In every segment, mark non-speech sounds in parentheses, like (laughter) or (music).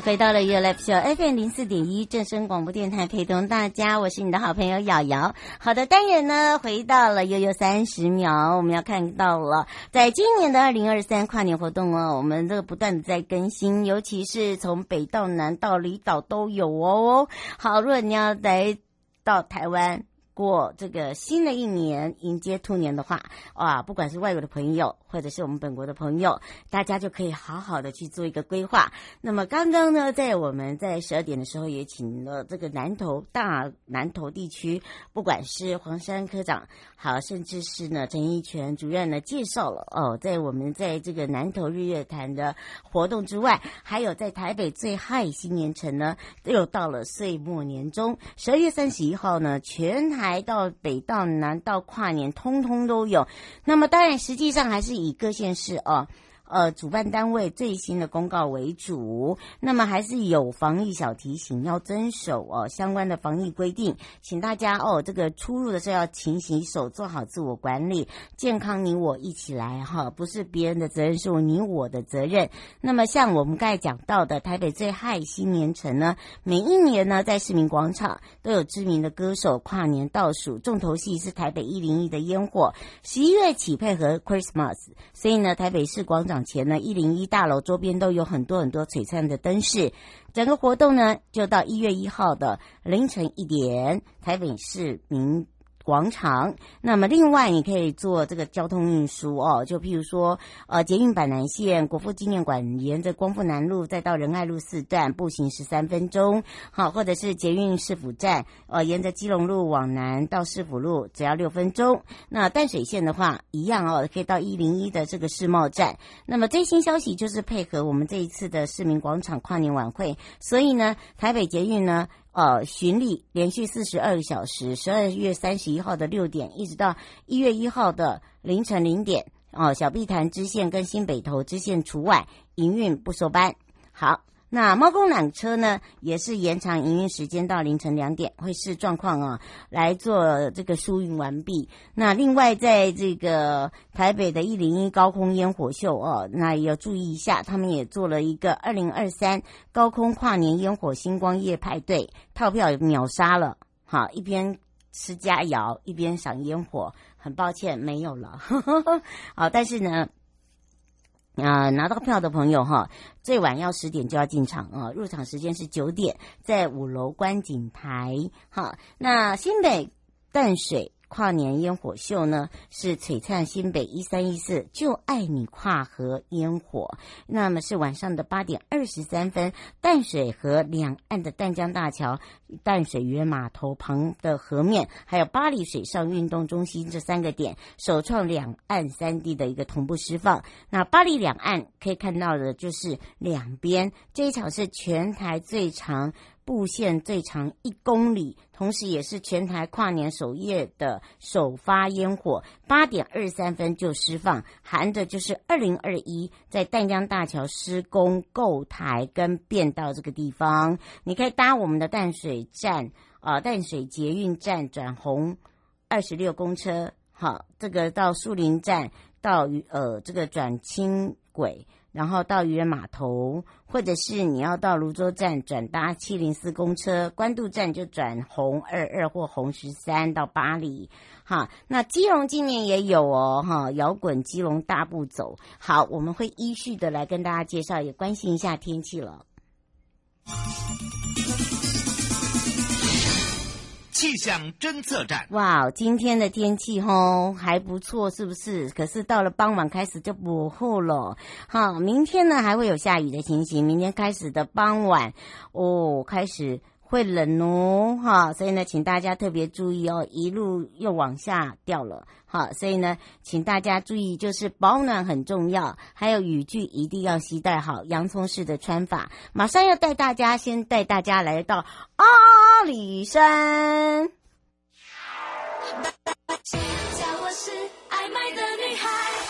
回到了 Your Live Show FM 零四点一正声广播电台，陪同大家，我是你的好朋友瑶瑶。好的，单元呢，回到了悠悠三十秒，我们要看到了，在今年的二零二三跨年活动哦，我们这个不断的在更新，尤其是从北到南到离岛都有哦。好，如果你要来到台湾。过这个新的一年，迎接兔年的话，哇，不管是外国的朋友，或者是我们本国的朋友，大家就可以好好的去做一个规划。那么刚刚呢，在我们在十二点的时候，也请了这个南投大南投地区，不管是黄山科长，好，甚至是呢陈一全主任呢，介绍了哦，在我们在这个南投日月潭的活动之外，还有在台北最嗨新年城呢，又到了岁末年终，十二月三十一号呢，全台。到北到南到跨年，通通都有。那么当然，实际上还是以以各县市哦。呃，主办单位最新的公告为主，那么还是有防疫小提醒，要遵守哦相关的防疫规定，请大家哦这个出入的时候要勤洗手，做好自我管理，健康你我一起来哈，不是别人的责任，是我你我的责任。那么像我们刚才讲到的台北最嗨新年城呢，每一年呢在市民广场都有知名的歌手跨年倒数，重头戏是台北一零一的烟火，十一月起配合 Christmas，所以呢台北市广场。前呢，一零一大楼周边都有很多很多璀璨的灯饰，整个活动呢就到一月一号的凌晨一点，台北市民广场，那么另外你可以坐这个交通运输哦，就譬如说呃捷运板南线国父纪念馆，沿着光复南路再到仁爱路四段步行十三分钟，好，或者是捷运市府站，呃沿着基隆路往南到市府路只要六分钟。那淡水线的话一样哦，可以到一零一的这个世贸站。那么最新消息就是配合我们这一次的市民广场跨年晚会，所以呢台北捷运呢。呃，巡礼连续四十二个小时，十二月三十一号的六点，一直到一月一号的凌晨零点，哦，小碧潭支线跟新北投支线除外，营运不收班。好。那猫空缆车呢，也是延长营运时间到凌晨两点，会视状况啊来做这个疏运完毕。那另外，在这个台北的一零一高空烟火秀哦，那也要注意一下，他们也做了一个二零二三高空跨年烟火星光夜派对，套票秒杀了。好，一边吃佳肴一边赏烟火，很抱歉没有了。(laughs) 好，但是呢。啊、拿到票的朋友哈，最晚要十点就要进场啊，入场时间是九点，在五楼观景台。好，那新北淡水。跨年烟火秀呢，是璀璨新北一三一四就爱你跨河烟火，那么是晚上的八点二十三分，淡水河两岸的淡江大桥、淡水渔人码头旁的河面，还有巴黎水上运动中心这三个点，首创两岸三地的一个同步释放。那巴黎两岸可以看到的就是两边，这一场是全台最长。布线最长一公里，同时也是全台跨年首夜的首发烟火，八点二三分就释放，含着就是二零二一在淡江大桥施工构台跟变道这个地方，你可以搭我们的淡水站啊、淡水捷运站转红二十六公车，好，这个到树林站到呃这个转轻轨。然后到渔人码头，或者是你要到泸州站转搭七零四公车，关渡站就转红二二或红十三到巴黎。哈，那基隆今年也有哦，哈，摇滚基隆大步走。好，我们会依序的来跟大家介绍，也关心一下天气了。气象侦测站，哇，今天的天气吼还不错，是不是？可是到了傍晚开始就不厚了。好，明天呢还会有下雨的情形。明天开始的傍晚哦，开始。会冷哦，哈，所以呢，请大家特别注意哦，一路又往下掉了，好，所以呢，请大家注意，就是保暖很重要，还有雨具一定要携带好，洋葱式的穿法。马上要带大家，先带大家来到阿里山。叫我是爱买的女孩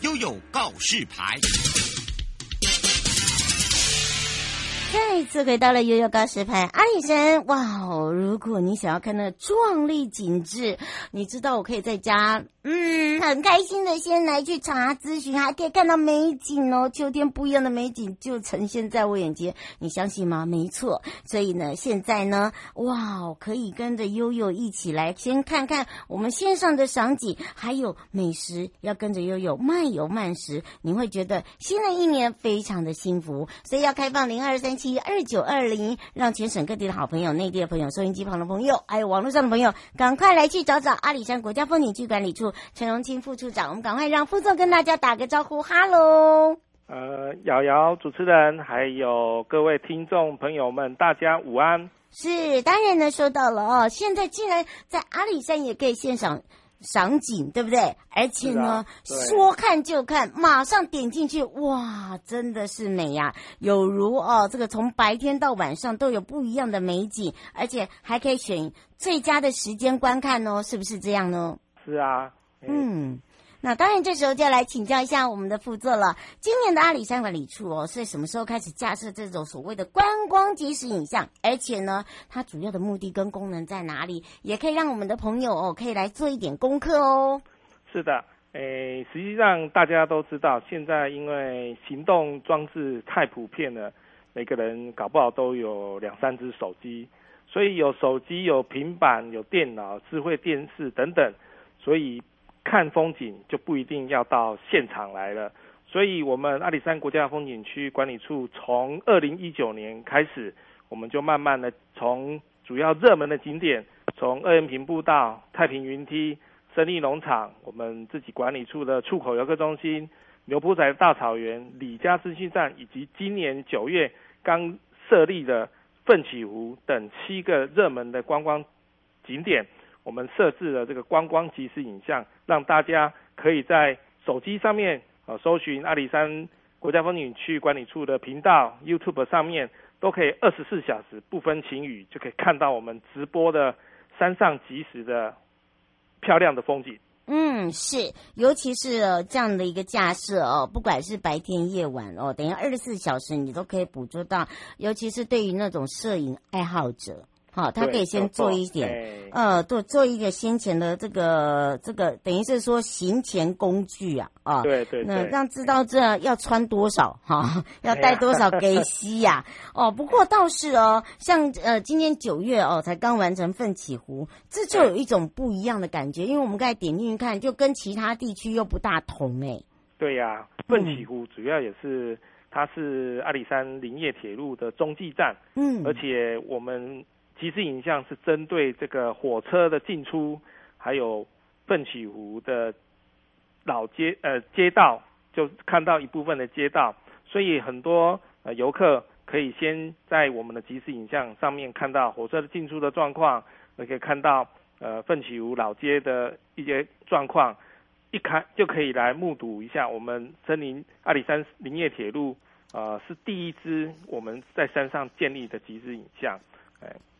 悠悠告示牌。再次回到了悠悠告示牌，阿里山哇哦！如果你想要看那壮丽景致，你知道我可以在家，嗯，很开心的先来去查咨询，还可以看到美景哦，秋天不一样的美景就呈现在我眼前，你相信吗？没错，所以呢，现在呢，哇，可以跟着悠悠一起来先看看我们线上的赏景，还有美食，要跟着悠悠慢游慢食，你会觉得新的一年非常的幸福，所以要开放零二三七二九二零，让全省各地的好朋友、内地的朋友、收音机旁的朋友，还有网络上的朋友，赶快来去找找阿里山国家风景区管理处陈荣清副处长。我们赶快让副总跟大家打个招呼，哈喽。呃，瑶瑶主持人，还有各位听众朋友们，大家午安。是，当然呢，收到了哦。现在竟然在阿里山也可以现场。赏景对不对？而且呢，说看就看，马上点进去，哇，真的是美呀！有如哦，这个从白天到晚上都有不一样的美景，而且还可以选最佳的时间观看哦，是不是这样呢？是啊，嗯。嗯那当然，这时候就要来请教一下我们的副座了。今年的阿里山管理处哦，是什么时候开始架设这种所谓的观光即时影像？而且呢，它主要的目的跟功能在哪里？也可以让我们的朋友哦，可以来做一点功课哦。是的，诶，实际上大家都知道，现在因为行动装置太普遍了，每个人搞不好都有两三只手机，所以有手机、有平板、有电脑、智慧电视等等，所以。看风景就不一定要到现场来了，所以我们阿里山国家风景区管理处从二零一九年开始，我们就慢慢的从主要热门的景点，从二延平步道、太平云梯、胜利农场，我们自己管理处的出口游客中心、牛埔仔大草原、李家资讯站，以及今年九月刚设立的奋起湖等七个热门的观光景点。我们设置了这个观光即时影像，让大家可以在手机上面呃搜寻阿里山国家风景区管理处的频道，YouTube 上面都可以二十四小时不分晴雨就可以看到我们直播的山上即时的漂亮的风景。嗯，是，尤其是这样的一个架设哦，不管是白天夜晚哦，等于二十四小时你都可以捕捉到，尤其是对于那种摄影爱好者。好，他可以先做一点，呃，做做一个先前的这个这个，等于是说行前工具啊，啊，对对，那让知道这要穿多少哈，要带多少给 (laughs) 西呀，哦，不过倒是哦，像呃今年九月哦才刚完成奋起湖，这就有一种不一样的感觉，因为我们刚才点进去看，就跟其他地区又不大同哎。对呀，奋起湖主要也是它是阿里山林业铁路的中继站，嗯，而且我们。即时影像是针对这个火车的进出，还有奋起湖的老街呃街道，就看到一部分的街道，所以很多呃游客可以先在我们的即时影像上面看到火车的进出的状况，也可以看到呃奋起湖老街的一些状况，一开就可以来目睹一下我们森林阿里山林业铁路，呃，是第一支我们在山上建立的即时影像，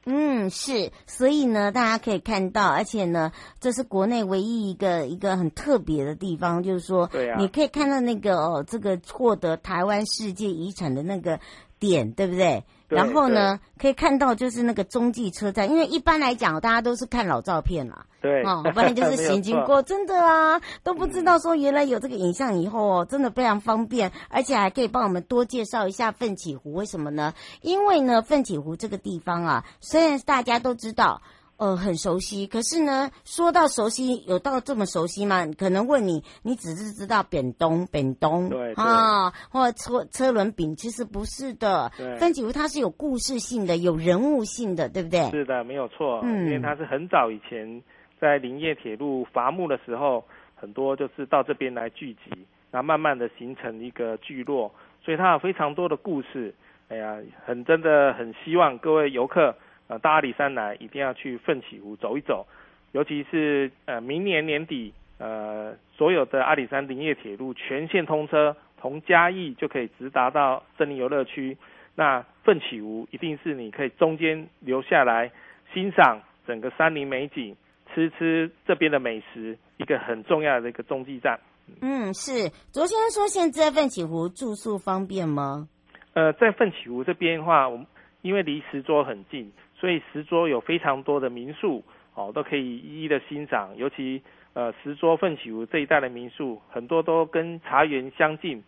嗯，是，所以呢，大家可以看到，而且呢，这是国内唯一一个一个很特别的地方，就是说，对啊，你可以看到那个哦，这个获得台湾世界遗产的那个点，对不对？对，然后呢，可以看到就是那个中继车站，因为一般来讲，大家都是看老照片啦，对，哦，不然就是 (laughs) 行经过，真的啊，都不知道说原来有这个影像以后哦，真的非常方便，而且还可以帮我们多介绍一下奋起湖，为什么呢？因为呢，奋起湖这个地方啊，虽然大家都知道。呃，很熟悉，可是呢，说到熟悉，有到这么熟悉吗？可能问你，你只是知道扁东，扁东，对啊，或车车轮饼，其实不是的。对，但几乎它是有故事性的，有人物性的，对不对？是的，没有错。嗯，因为它是很早以前在林业铁路伐木的时候，很多就是到这边来聚集，然后慢慢的形成一个聚落，所以它有非常多的故事。哎呀，很真的很希望各位游客。呃，到阿里山来一定要去奋起湖走一走，尤其是呃明年年底，呃所有的阿里山林业铁路全线通车，从嘉义就可以直达到森林游乐区。那奋起湖一定是你可以中间留下来欣赏整个山林美景，吃吃这边的美食，一个很重要的一个中继站。嗯，是。卓先生说，现在奋起湖住宿方便吗？呃，在奋起湖这边的话，我们因为离石桌很近。所以石桌有非常多的民宿哦，都可以一一的欣赏。尤其呃石桌奋起湖这一带的民宿，很多都跟茶园相近，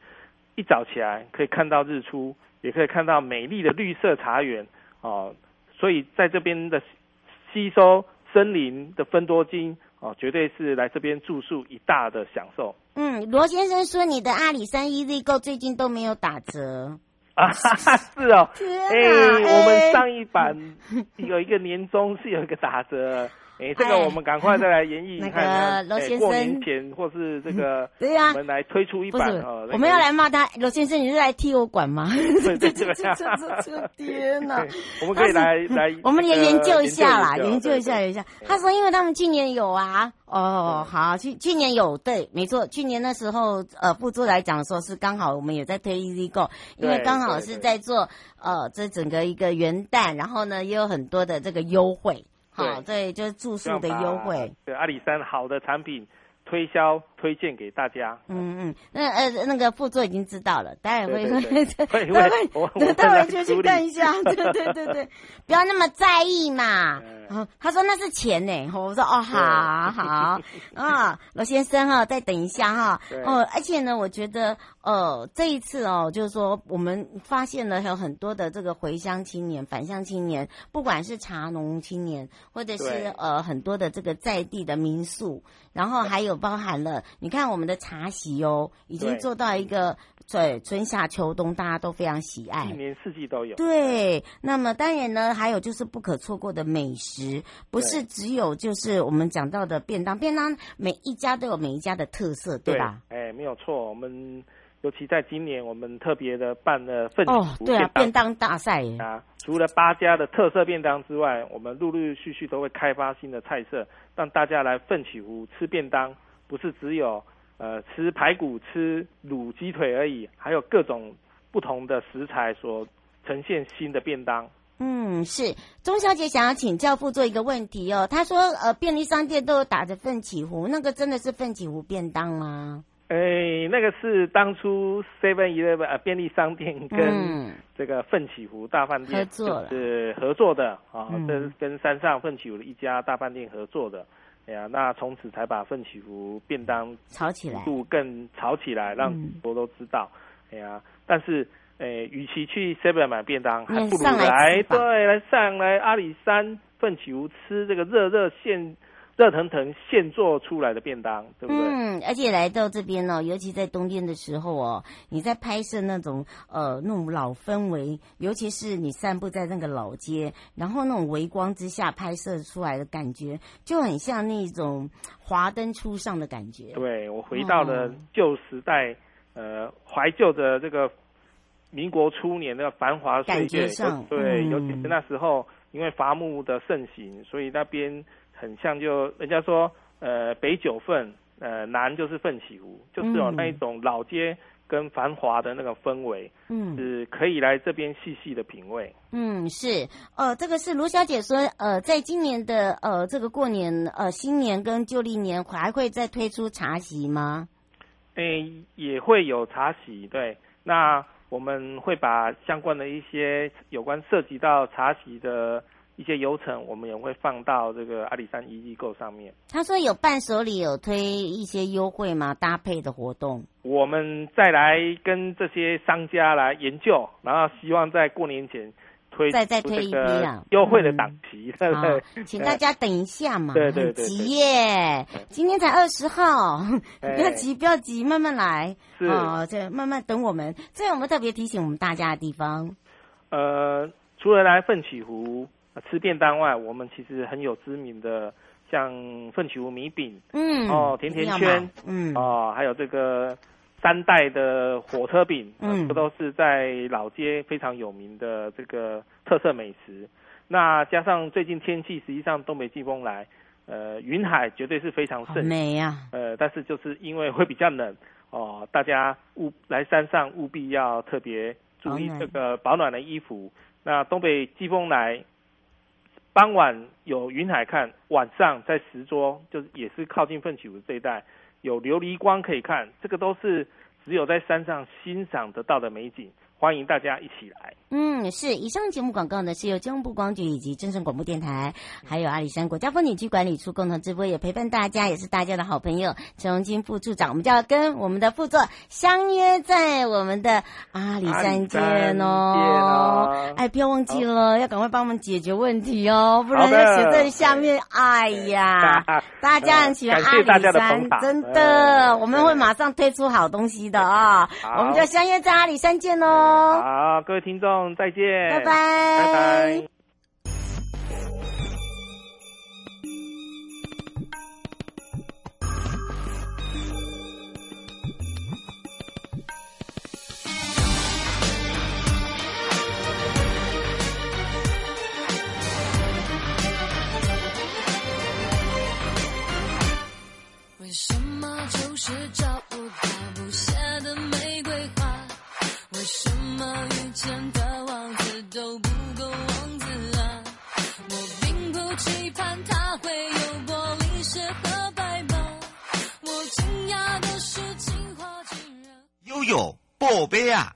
一早起来可以看到日出，也可以看到美丽的绿色茶园哦。所以在这边的吸收森林的芬多精哦，绝对是来这边住宿一大的享受。嗯，罗先生说你的阿里山 EZ Go 最近都没有打折。啊，(laughs) 是哦，哎、我们上一版有一个年终是有一个打折。哎、欸，这个我们赶快再来演绎看看。那个罗先生，过年前或是 (laughs) 这个，对呀，我们来推出一版哦、那个。我们要来骂他，罗先生，你是来替我管吗？对对对，(laughs) 天哪！(laughs) 我们可以来来，我们也研究一下啦，研究一下，研究一下。他说，因为他们去年有啊，哦，好，去去年有，对，没错，去年那时候，呃，副座来讲说是刚好我们也在推 Easy Go，因为刚好是在做呃这整个一个元旦，然后呢也有很多的这个优惠。好，对，就是住宿的优惠。对，阿里山好的产品推销推荐给大家。嗯嗯，那呃那个副座已经知道了，待会会 (laughs) 会 (laughs) 会会，待会就去看一下。对对对对，(laughs) 不要那么在意嘛。嗯、他说那是钱呢，我说哦好好啊，罗先生哈，再等一下哈。哦，而且呢，我觉得呃这一次哦，就是说我们发现了有很多的这个回乡青年、返乡青年，不管是茶农青年，或者是呃很多的这个在地的民宿，然后还有包含了你看我们的茶席哦，已经做到一个。对，春夏秋冬大家都非常喜爱，一年四季都有。对，那么当然呢，还有就是不可错过的美食，不是只有就是我们讲到的便当，便当每一家都有每一家的特色，对吧？哎，没有错。我们尤其在今年，我们特别的办了奋起对啊，便当大赛啊。除了八家的特色便当之外，我们陆陆续续都会开发新的菜色，让大家来奋起湖吃便当，不是只有。呃，吃排骨、吃卤鸡腿而已，还有各种不同的食材所呈现新的便当。嗯，是钟小姐想要请教父做一个问题哦。她说，呃，便利商店都有打着奋起湖，那个真的是奋起湖便当吗？哎，那个是当初 Seven Eleven 呃便利商店跟这个奋起湖大饭店合作是合作的啊，这是跟山上奋起湖的一家大饭店合作的。哎呀，那从此才把奋起湖便当炒起来，度更炒起来，让很多都知道。哎呀，但是，诶，与其去 Seven 买便当，还不如来对来上来阿里山奋起湖吃这个热热现。热腾腾现做出来的便当，对不对？嗯，而且来到这边呢，尤其在冬天的时候哦，你在拍摄那种呃那种老氛围，尤其是你散步在那个老街，然后那种微光之下拍摄出来的感觉，就很像那种华灯初上的感觉。对，我回到了旧时代，哦、呃，怀旧的这个民国初年的繁华岁月。感觉上，对、嗯，尤其是那时候，因为伐木的盛行，所以那边。很像就人家说，呃，北九份呃，南就是奋起湖，就是有那一种老街跟繁华的那个氛围，嗯，是可以来这边细细的品味。嗯，是，呃，这个是卢小姐说，呃，在今年的呃这个过年呃新年跟旧历年还会再推出茶席吗？诶，也会有茶席，对，那我们会把相关的一些有关涉及到茶席的。一些流程，我们也会放到这个阿里山一易购上面。他说有伴手礼，有推一些优惠吗？搭配的活动，我们再来跟这些商家来研究，然后希望在过年前推再再推一批啊优惠的档期，(laughs) 对不对？请大家等一下嘛，对对对，急耶！今天才二十号，(laughs) 不要急，不要急，慢慢来。是啊，这慢慢等我们。这有没有特别提醒我们大家的地方？呃，除了来奋起湖。吃便当外，我们其实很有知名的，像奋起湖米饼，嗯，哦，甜甜圈，嗯，哦，还有这个三代的火车饼，嗯，这都是在老街非常有名的这个特色美食。那加上最近天气，实际上东北季风来，呃，云海绝对是非常盛，美呀，呃，但是就是因为会比较冷，哦，大家务来山上务必要特别注意这个保暖的衣服。那东北季风来。傍晚有云海看，晚上在石桌，就是也是靠近奋起湖这一带，有琉璃光可以看，这个都是只有在山上欣赏得到的美景。欢迎大家一起来。嗯，是。以上节目广告呢，是由交通部光局以及正声广播电台，还有阿里山国家风景区管理处共同直播，也陪伴大家，也是大家的好朋友陈荣金副处长。我们就要跟我们的副座相约在我们的阿里山见哦。哎，不要忘记了，要赶快帮我们解决问题哦，不然要写在下面。哎呀，(laughs) 大家很喜欢阿里山，真的，我们会马上推出好东西的啊。我们就相约在阿里山见哦。好，各位听众，再见，拜拜，拜拜。对呀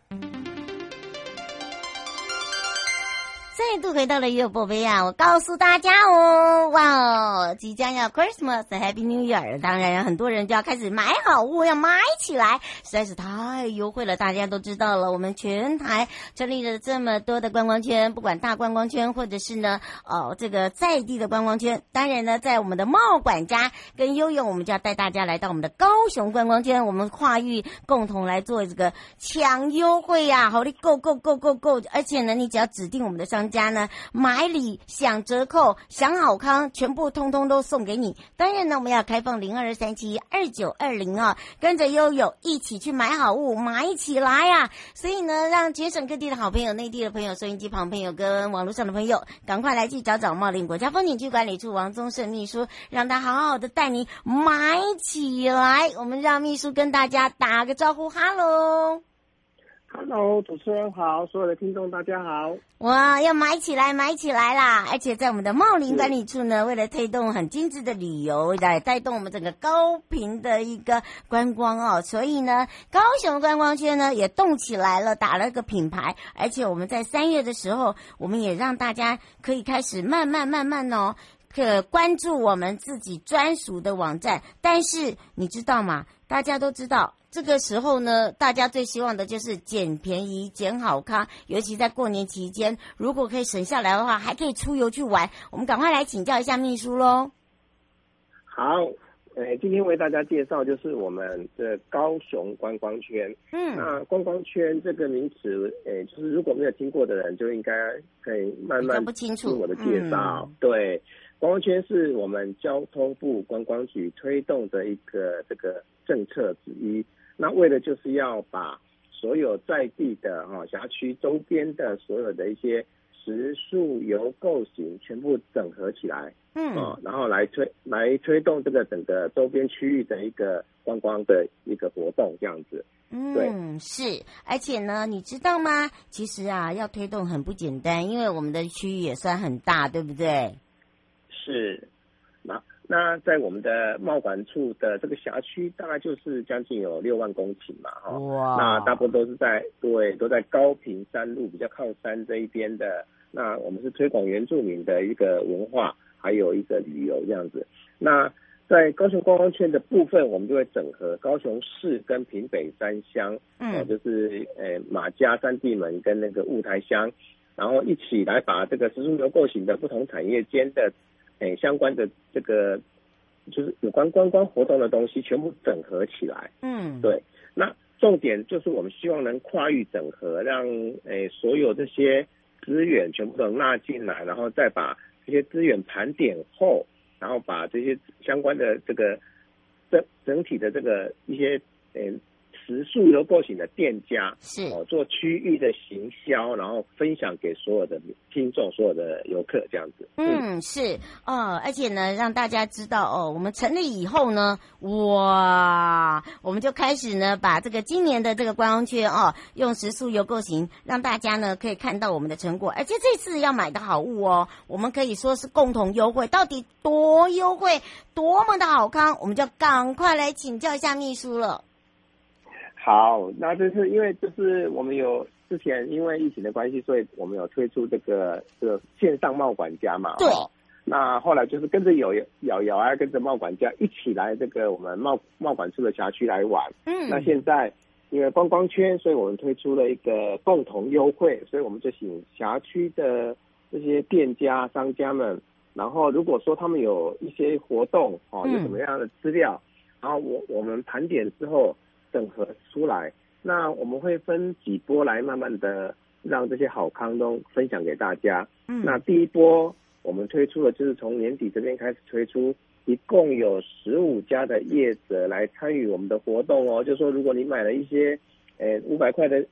度回到了悠悠宝贝啊！我告诉大家哦，哇哦，即将要 Christmas，Happy New Year！当然，很多人就要开始买好物，要买起来，实在是太优惠了。大家都知道了，我们全台成立了这么多的观光圈，不管大观光圈，或者是呢，哦，这个在地的观光圈。当然呢，在我们的茂管家跟悠悠，我们就要带大家来到我们的高雄观光圈，我们跨域共同来做这个抢优惠呀、啊！好的，Go Go Go Go Go！而且呢，你只要指定我们的商家。家呢，买礼享折扣，享好康，全部通通都送给你。当然呢，我们要开放零二三七二九二零啊，跟着悠悠一起去买好物，买起来呀、啊！所以呢，让全省各地的好朋友、内地的朋友、收音机旁朋友跟网络上的朋友，赶快来去找找茂林国家风景区管理处王宗盛秘书，让他好好的带你买起来。我们让秘书跟大家打个招呼，哈喽。Hello，主持人好，所有的听众大家好。哇，要买起来，买起来啦！而且在我们的茂林管理处呢，为了推动很精致的旅游，来带动我们整个高频的一个观光哦，所以呢，高雄观光圈呢也动起来了，打了个品牌。而且我们在三月的时候，我们也让大家可以开始慢慢慢慢哦，可关注我们自己专属的网站。但是你知道吗？大家都知道。这个时候呢，大家最希望的就是捡便宜、捡好康，尤其在过年期间，如果可以省下来的话，还可以出游去玩。我们赶快来请教一下秘书喽。好，呃，今天为大家介绍就是我们的高雄观光圈。嗯，那观光圈这个名词，呃，就是如果没有听过的人，就应该可以慢慢不清楚我的介绍。嗯、对，观光圈是我们交通部观光局推动的一个这个政策之一。那为了就是要把所有在地的哈辖区周边的所有的一些食宿游购行全部整合起来，嗯、哦，然后来推来推动这个整个周边区域的一个观光的一个活动，这样子。嗯，是，而且呢，你知道吗？其实啊，要推动很不简单，因为我们的区域也算很大，对不对？是，那那在我们的贸管处的这个辖区，大概就是将近有六万公顷嘛，哈、哦。哇。那大部分都是在对，都在高屏山路比较靠山这一边的。那我们是推广原住民的一个文化，还有一个旅游这样子。那在高雄观光圈的部分，我们就会整合高雄市跟屏北三乡，嗯、呃，就是呃马家、三地门跟那个雾台乡，然后一起来把这个食宿游购型的不同产业间的，呃相关的这个就是有关观光活动的东西全部整合起来。嗯，对。那重点就是我们希望能跨域整合，让诶所有这些资源全部都纳进来，然后再把这些资源盘点后。然后把这些相关的这个整整体的这个一些嗯。食宿游购行的店家是哦，做区域的行销，然后分享给所有的听众、所有的游客这样子。嗯，嗯是哦，而且呢，让大家知道哦，我们成立以后呢，哇，我们就开始呢，把这个今年的这个观光圈哦，用食宿游购行，让大家呢可以看到我们的成果。而且这次要买的好物哦，我们可以说是共同优惠，到底多优惠，多么的好康，我们就赶快来请教一下秘书了。好，那这是因为就是我们有之前因为疫情的关系，所以我们有推出这个这个线上贸管家嘛。对。那后来就是跟着有瑶瑶啊，跟着贸管家一起来这个我们贸贸管处的辖区来玩。嗯。那现在因为观光圈，所以我们推出了一个共同优惠，所以我们就请辖区的这些店家商家们，然后如果说他们有一些活动哦，有什么样的资料，嗯、然后我我们盘点之后。整合出来，那我们会分几波来慢慢的让这些好康都分享给大家。嗯，那第一波我们推出的就是从年底这边开始推出，一共有十五家的业者来参与我们的活动哦。就是说如果你买了一些，呃五百块的，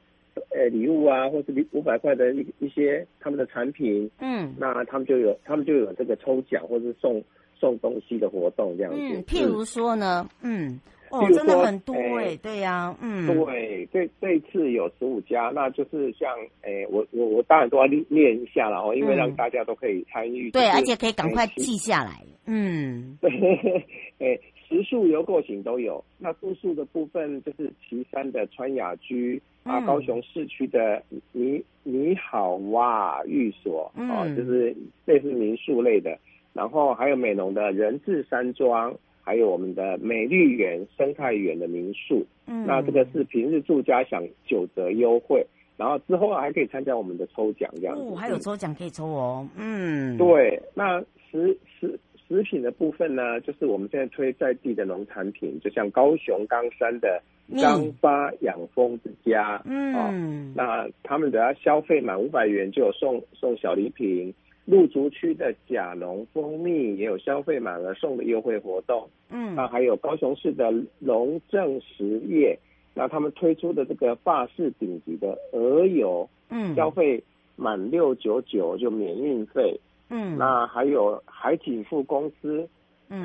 呃礼物啊，或是五百块的一一些他们的产品，嗯，那他们就有他们就有这个抽奖或是送送东西的活动这样子。嗯，譬如说呢，嗯。嗯哦，真的很多哎、欸，对呀、啊，嗯，对，这这一次有十五家，那就是像，哎，我我我当然都要念一下了哦，因为让大家都可以参与、嗯就是，对，而且可以赶快记下来，嗯，对，(laughs) 哎，食宿游购行都有，那住宿的部分就是岐山的川雅居、嗯、啊，高雄市区的你你好哇寓所，嗯、哦，就是类似民宿类的，然后还有美浓的人字山庄。还有我们的美丽园生态园的民宿，嗯，那这个是平日住家享九折优惠，然后之后还可以参加我们的抽奖这样子。哦，还有抽奖可以抽哦，嗯，对。那食食食品的部分呢，就是我们现在推在地的农产品，就像高雄冈山的张发养蜂之家，嗯，哦，那他们只要消费满五百元就有送送小礼品。鹿竹区的甲龙蜂蜜也有消费满额送的优惠活动，嗯，那还有高雄市的龙正实业，那他们推出的这个法式顶级的鹅油，嗯，消费满六九九就免运费，嗯，那还有海景富公司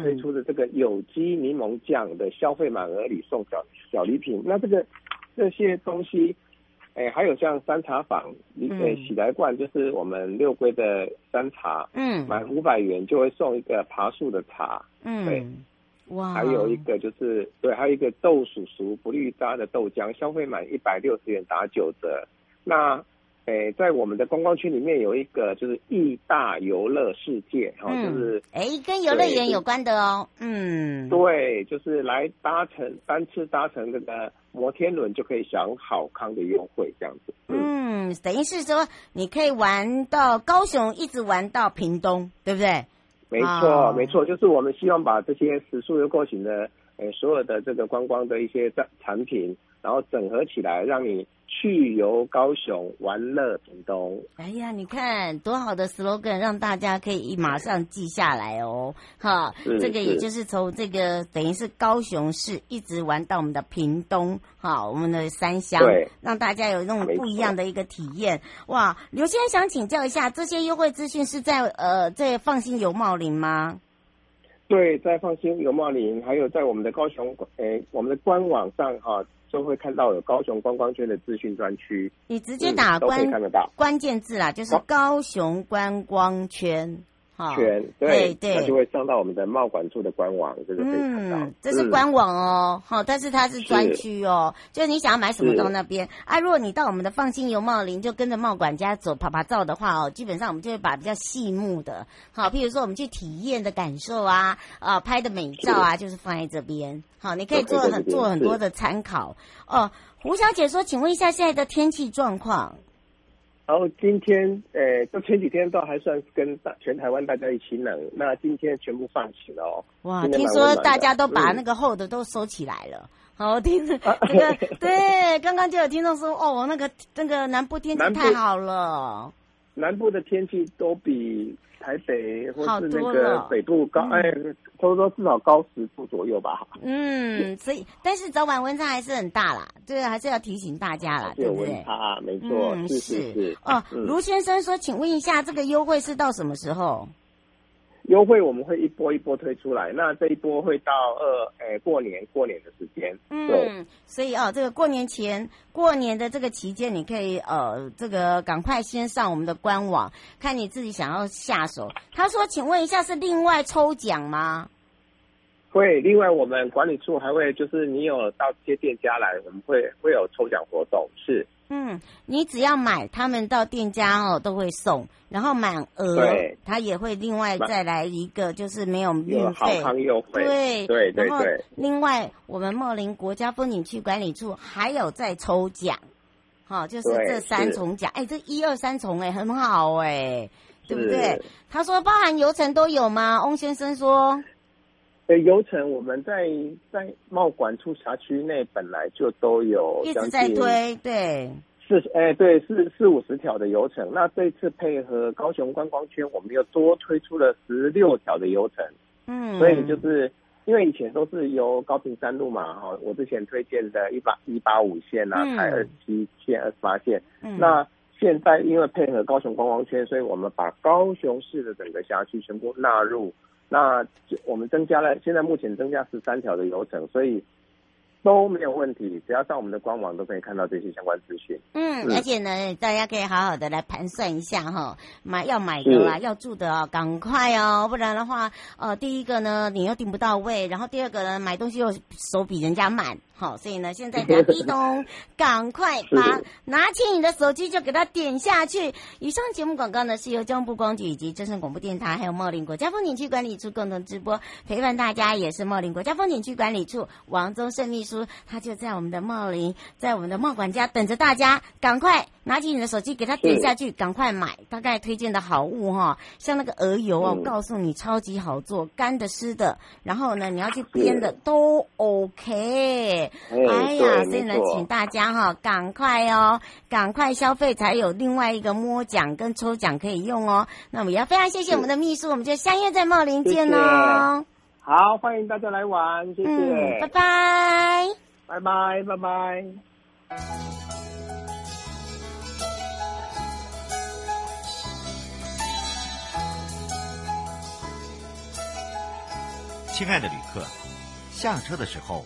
推出的这个有机柠檬酱的消费满额礼送小小礼品，那这个这些东西。哎，还有像山茶坊，呃，喜来罐就是我们六龟的山茶，嗯，满五百元就会送一个爬树的茶，嗯，对，哇，还有一个就是对，还有一个豆叔叔不绿渣的豆浆，消费满一百六十元打九折。那，哎，在我们的观光区里面有一个就是义大游乐世界，哈、嗯，就是诶，跟游乐园有关的哦，嗯，对，就是来搭乘单次搭乘这个。摩天轮就可以享好康的优惠，这样子。嗯，等于是说你可以玩到高雄，一直玩到屏东，对不对？没错，哦、没错，就是我们希望把这些食宿游购行的，诶，所有的这个观光的一些产产品，然后整合起来，让你去游高雄，玩乐屏东。哎呀，你看多好的 slogan，让大家可以马上记下来哦。哈，这个也就是从这个等于是高雄市一直玩到我们的屏东，哈，我们的三乡，对，让大家有那种不一样的一个体验。哇，刘先生想请教一下，这些优惠资讯是在呃在放心游茂林吗？对，在放心游茂林，还有在我们的高雄，诶，我们的官网上哈。都会看到有高雄观光圈的资讯专区，你直接打关、嗯、都可以看得到关键字啦，就是高雄观光圈。圈对对，那就会上到我们的贸管处的官网，这个可以看到。嗯，这是官网哦，好、嗯，但是它是专区哦，就是你想要买什么到那边。啊，如果你到我们的放心游茂林，就跟着贸管家走，啪啪照的话哦，基本上我们就会把比较细目的，好，譬如说我们去体验的感受啊，啊，拍的美照啊，就是放在这边。好，你可以做很做很多的参考哦。胡小姐说，请问一下现在的天气状况。然后今天，诶，就前几天倒还算是跟大全台湾大家一起冷，那今天全部放晴了哦。哇，听说大家都把那个厚的都收起来了。嗯、好，听着这个，对，刚刚就有听众说，哦，那个那个南部天气太好了。南部的天气都比。台北或是那个北部高，哎，差不多至少高十度左右吧。嗯，所以但是早晚温差还是很大啦，对，还是要提醒大家啦，对不对？啊，没错，嗯、是是是。哦，卢先生说，请问一下，这个优惠是到什么时候？优惠我们会一波一波推出来，那这一波会到二，诶，过年过年的时间。嗯，所以哦，这个过年前过年的这个期间，你可以呃，这个赶快先上我们的官网，看你自己想要下手。他说，请问一下，是另外抽奖吗？会，另外我们管理处还会就是你有到这些店家来，我们会会有抽奖活动，是。嗯，你只要买，他们到店家哦都会送，然后满额，他也会另外再来一个，就是没有运费，对对对对。然后另外，我们茂林国家风景区管理处还有在抽奖，好，就是这三重奖，哎，这一二三重哎，很好哎，对不对？他说包含游程都有吗？翁先生说。呃，游程我们在在贸管处辖区内本来就都有一直在推，对，四哎对四四五十条的游程。那这次配合高雄观光圈，我们又多推出了十六条的游程。嗯，所以就是因为以前都是由高平山路嘛，哈，我之前推荐的一八一八五线啊，台二十七线、二十八线。嗯，那现在因为配合高雄观光圈，所以我们把高雄市的整个辖区全部纳入。那我们增加了，现在目前增加十三条的流程，所以都没有问题，只要上我们的官网都可以看到这些相关资讯。嗯，而且呢，大家可以好好的来盘算一下哈，买要买的啦，要住的哦，赶快哦，不然的话，呃，第一个呢，你又订不到位，然后第二个呢，买东西又手比人家慢。好，所以呢，现在打壁咚，赶快把拿起你的手机就给它点下去。以上节目广告呢，是由交通部光局以及正声广播电台还有茂林国家风景区管理处共同直播，陪伴大家也是茂林国家风景区管理处王宗胜秘书，他就在我们的茂林，在我们的茂管家等着大家，赶快拿起你的手机给它点下去，赶快买。大概推荐的好物哈，像那个鹅油哦，我告诉你超级好做，干的湿的，然后呢，你要去煸的都 OK。哎呀，所以呢，请大家哈、哦，赶快哦，赶快消费才有另外一个摸奖跟抽奖可以用哦。那我们也要非常谢谢我们的秘书，我们就相约在茂林见哦。好，欢迎大家来玩，谢谢，嗯、拜拜，拜拜，拜拜。亲爱的旅客，下车的时候。